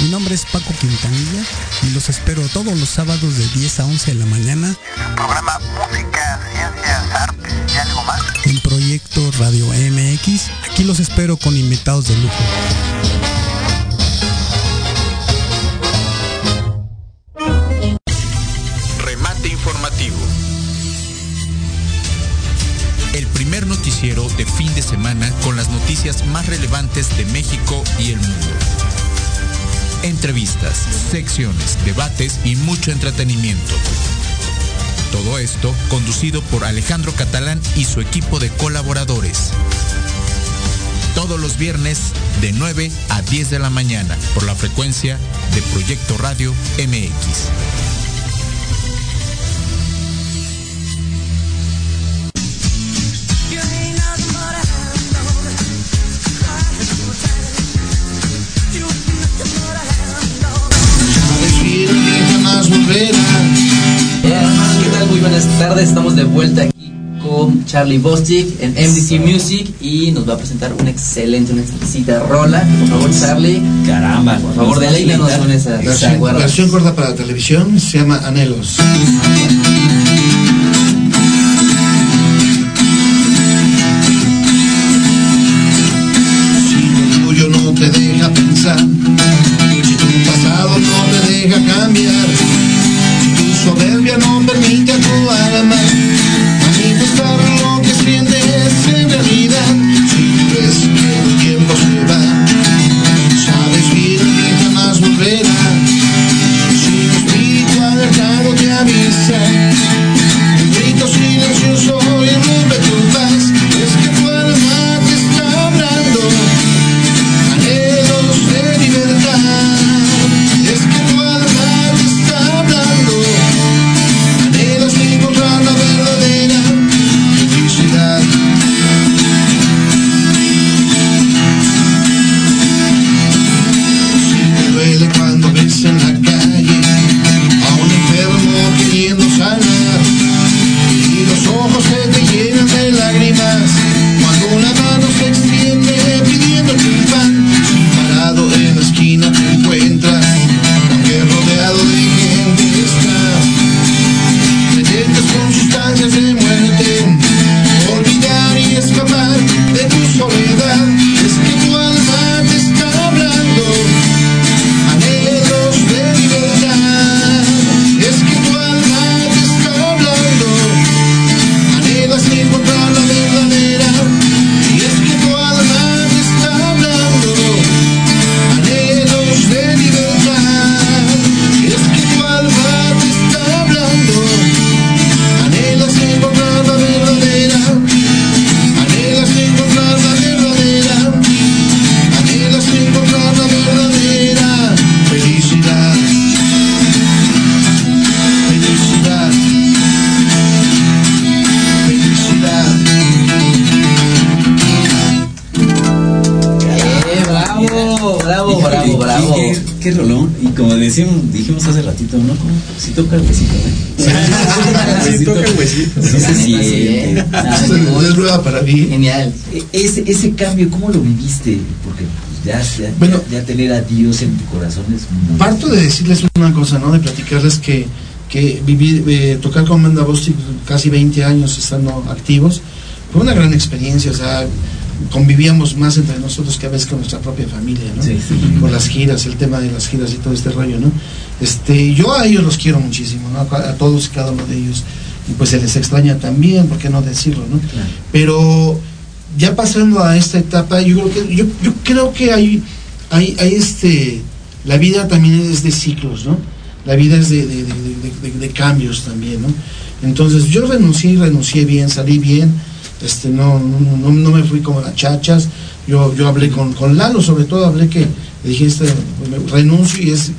mi nombre es Paco Quintanilla y los espero todos los sábados de 10 a 11 de la mañana Programa Música, Ciencias, Artes y algo más. en Proyecto Radio MX. Aquí los espero con invitados de lujo. Remate informativo. El primer noticiero de fin de semana con las noticias más relevantes de México y el mundo. Entrevistas, secciones, debates y mucho entretenimiento. Todo esto conducido por Alejandro Catalán y su equipo de colaboradores. Todos los viernes de 9 a 10 de la mañana por la frecuencia de Proyecto Radio MX. Buenas tardes. Estamos de vuelta aquí con Charlie Bostic en MDC Music y nos va a presentar una excelente, una exquisita rola. Por favor, Charlie. Caramba. Por favor, deleítanos con esa Versión, versión corta para televisión se llama Anhelos. Para mí. Genial. e- ese, ese cambio, ¿cómo lo viviste? Porque pues, ya, ya, Bueno. ya, ya tener a Dios en tu corazón es muy... Parto de decirles una cosa, ¿no? De platicarles que, que vivir, eh, tocar con Banda Bostic casi 20 años estando activos, fue una gran experiencia, o sea, convivíamos más entre nosotros que a veces con nuestra propia familia, ¿no? Sí, sí. Con las giras, el tema de las giras y todo este rollo, ¿no? Este, yo a ellos los quiero muchísimo, ¿no? A, a todos y cada uno de ellos. Y pues se les extraña también, ¿por qué no decirlo, ¿no? Claro. Pero ya pasando a esta etapa, yo creo que, yo, yo creo que hay, hay, hay este, la vida también es de ciclos, ¿no? La vida es de, de- de- de- de- de cambios también, ¿no? Entonces yo renuncié, renuncié bien, salí bien, este, no, no, no, me fui como las chachas, yo, yo hablé con, con Lalo, sobre todo hablé que, le dije, este, renuncio y es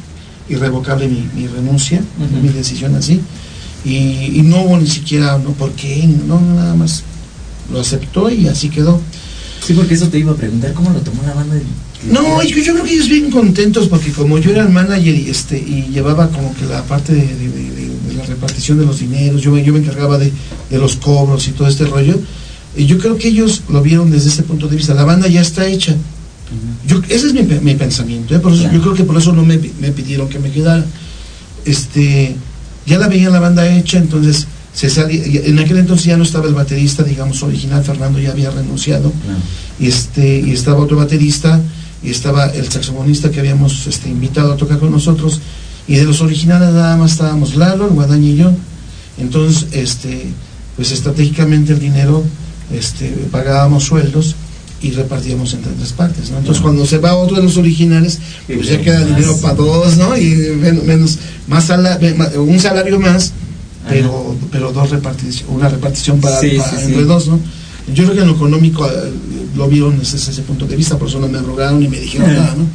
irrevocable mi, mi renuncia, mi decisión así, y, y no hubo ni siquiera, no, ¿por qué? No, nada más lo aceptó y así quedó. Sí, porque eso te iba a preguntar, ¿cómo lo tomó la banda? No, yo, yo creo que ellos bien contentos porque como yo era el manager y este y llevaba como que la parte de, de- de- de- de la repartición de los dineros, yo, me- yo me encargaba de, de los cobros y todo este rollo, y yo creo que ellos lo vieron desde ese punto de vista. La banda ya está hecha. Yo, ese es mi, mi pensamiento, ¿eh? por eso, Claro. yo creo que por eso no me, me pidieron que me quedara. Este, ya la veían la banda hecha, entonces se salía, en aquel entonces ya no estaba el baterista, digamos, original, Fernando ya había renunciado Claro. y este y estaba otro baterista y estaba el saxofonista que habíamos este, invitado a tocar con nosotros y de los originales nada más estábamos Lalo, Guadaña y yo entonces este pues estratégicamente el dinero este pagábamos sueldos y repartíamos entre tres partes ¿no? entonces cuando se va otro de los originales pues ya queda dinero para dos ¿no? y men- menos más un salario más pero pero dos repartición una repartición para, Sí, para- sí, sí. entre dos ¿no? yo creo que en lo económico eh, lo vieron desde ese punto de vista por eso no me rogaron ni me dijeron nada ¿no?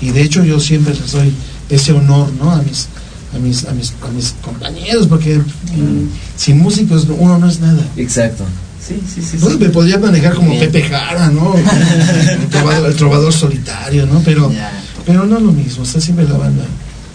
y de hecho yo siempre les doy ese honor ¿no? a mis a mis a mis a mis compañeros porque mm, sin músicos uno no es nada Exacto. Sí, sí, sí. pues sí. me podría manejar como Bien. Pepe Jara, ¿no? [laughs] El trovador, el trovador solitario, ¿no? Pero, Ya. pero no es lo mismo, está siempre la banda.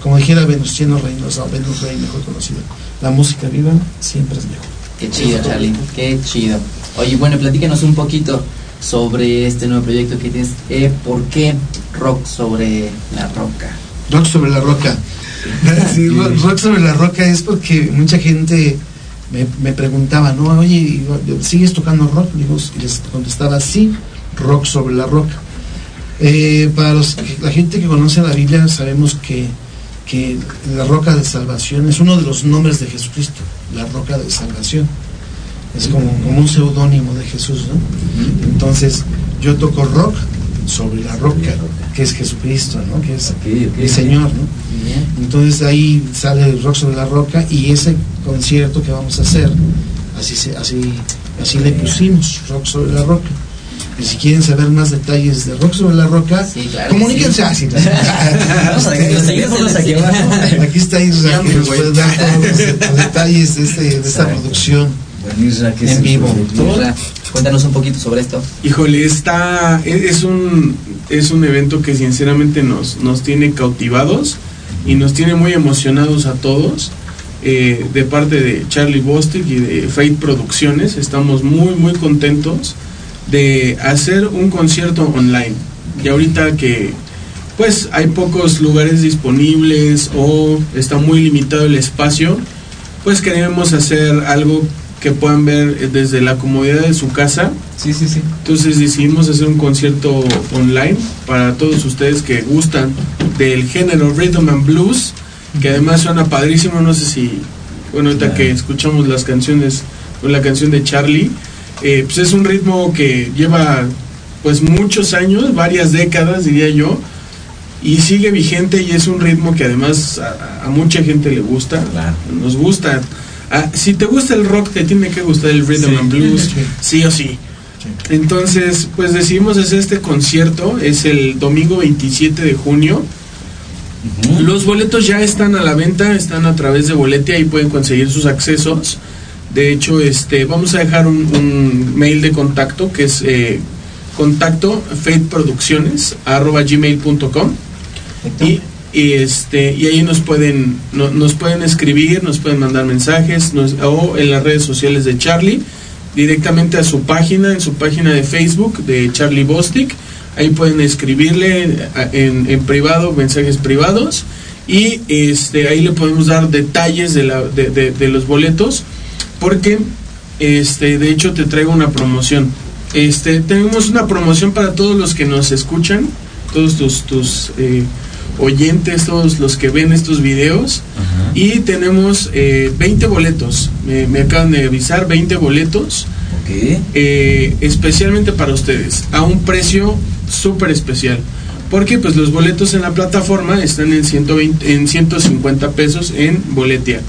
Como dijera Venustiano Reynosa, o Venus Rey mejor conocido. La música viva siempre es mejor. Qué chido, Charlie. Qué chido. Oye, bueno, platícanos un poquito sobre este nuevo proyecto que tienes. Eh, ¿Por qué rock sobre la roca? Rock sobre la roca. Sí, [laughs] rock sobre la roca es porque mucha gente me, me preguntaba, ¿no? Oye, ¿y- ¿sigues tocando rock? Digo, y les contestaba, sí, rock sobre la roca. Eh, para los, la gente que conoce la Biblia, sabemos que, que la roca de salvación es uno de los nombres de Jesucristo, la roca de salvación. Es como, como un seudónimo de Jesús, ¿no? Entonces, yo toco rock sobre la roca, que es Jesucristo, ¿no? Que es el Señor, ¿no? Entonces ahí sale el rock sobre la roca y ese concierto que vamos a hacer, así se, así, así le pusimos, rock sobre la roca. Y si quieren saber más detalles de rock sobre la roca, Sí, claro. comuníquense así. [laughs] Vamos a dejar los teléfonos aquí está Isra que nos puede dar todos los detalles de, este, de esta producción. Bueno, Isra, ¿qué es En vivo. Isra, Cuéntanos un poquito sobre esto. Híjole, está, e- es un, es un evento que sinceramente nos, nos tiene cautivados y nos tiene muy emocionados a todos. Eh, de parte de Charlie Bostic y de Fate Producciones, estamos muy, muy contentos de hacer un concierto online. Y ahorita que pues hay pocos lugares disponibles o está muy limitado el espacio, pues queremos hacer algo que puedan ver desde la comodidad de su casa. Sí, sí, sí. Entonces decidimos hacer un concierto online para todos ustedes que gustan del género rhythm and blues, que además suena padrísimo, no sé si, bueno, ahorita Claro. que escuchamos las canciones, o la canción de Charlie, eh, pues es un ritmo que lleva pues muchos años, varias décadas diría yo, y sigue vigente y es un ritmo que además a, a mucha gente le gusta, Claro. nos gusta. Ah, si te gusta el rock, te tiene que gustar el rhythm Sí. and blues, Sí. sí o sí. Entonces, pues decidimos hacer este concierto, es el domingo 27 de junio. Los boletos ya están a la venta, están a través de Boletia y pueden conseguir sus accesos. De hecho, este, vamos a dejar un, un mail de contacto que es eh, contacto gmail.com Y, y, este y ahí nos pueden no- nos pueden escribir, nos pueden mandar mensajes nos- o en las redes sociales de Charlie directamente a su página, en su página de Facebook de Charlie Bostic. Ahí pueden escribirle en, en privado, mensajes privados. Y este ahí le podemos dar detalles de, la, de, de- de los boletos. Porque este de hecho te traigo una promoción. Este tenemos una promoción para todos los que nos escuchan, todos tus, tus eh, oyentes, todos los que ven estos videos. Y tenemos eh, 20 boletos. Me, me acaban de avisar 20 boletos. eh, especialmente para ustedes. A un precio súper especial. Porque pues los boletos en la plataforma están en 120, en 150 pesos en boletia.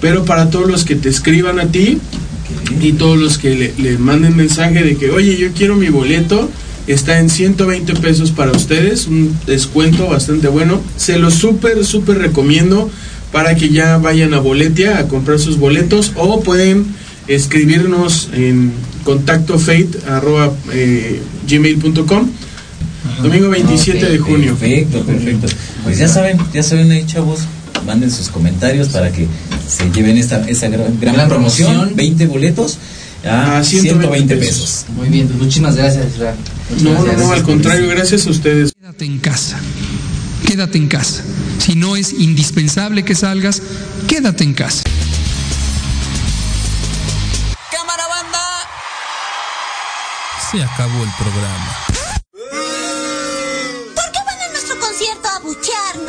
Pero para todos los que te escriban a ti y todos los que le, le manden mensaje de que, oye, yo quiero mi boleto, está en 120 pesos para ustedes, un descuento bastante bueno. Se los súper, súper recomiendo para que ya vayan a Boletia a comprar sus boletos o pueden escribirnos en contacto arroba, eh, gmail.com domingo 27 de junio. Perfecto, perfecto. Pues ya saben, ya saben ahí, chavos. Manden sus comentarios para que se lleven esta, esa gran, gran Gran promoción. promoción. 20 boletos a Ah, 120 pesos. Muy bien, pues muchísimas gracias, No, no, no, al contrario, gracias a ustedes. Quédate en casa. Quédate en casa. Si no es indispensable que salgas, quédate en casa. ¡Cámara banda! Se acabó el programa.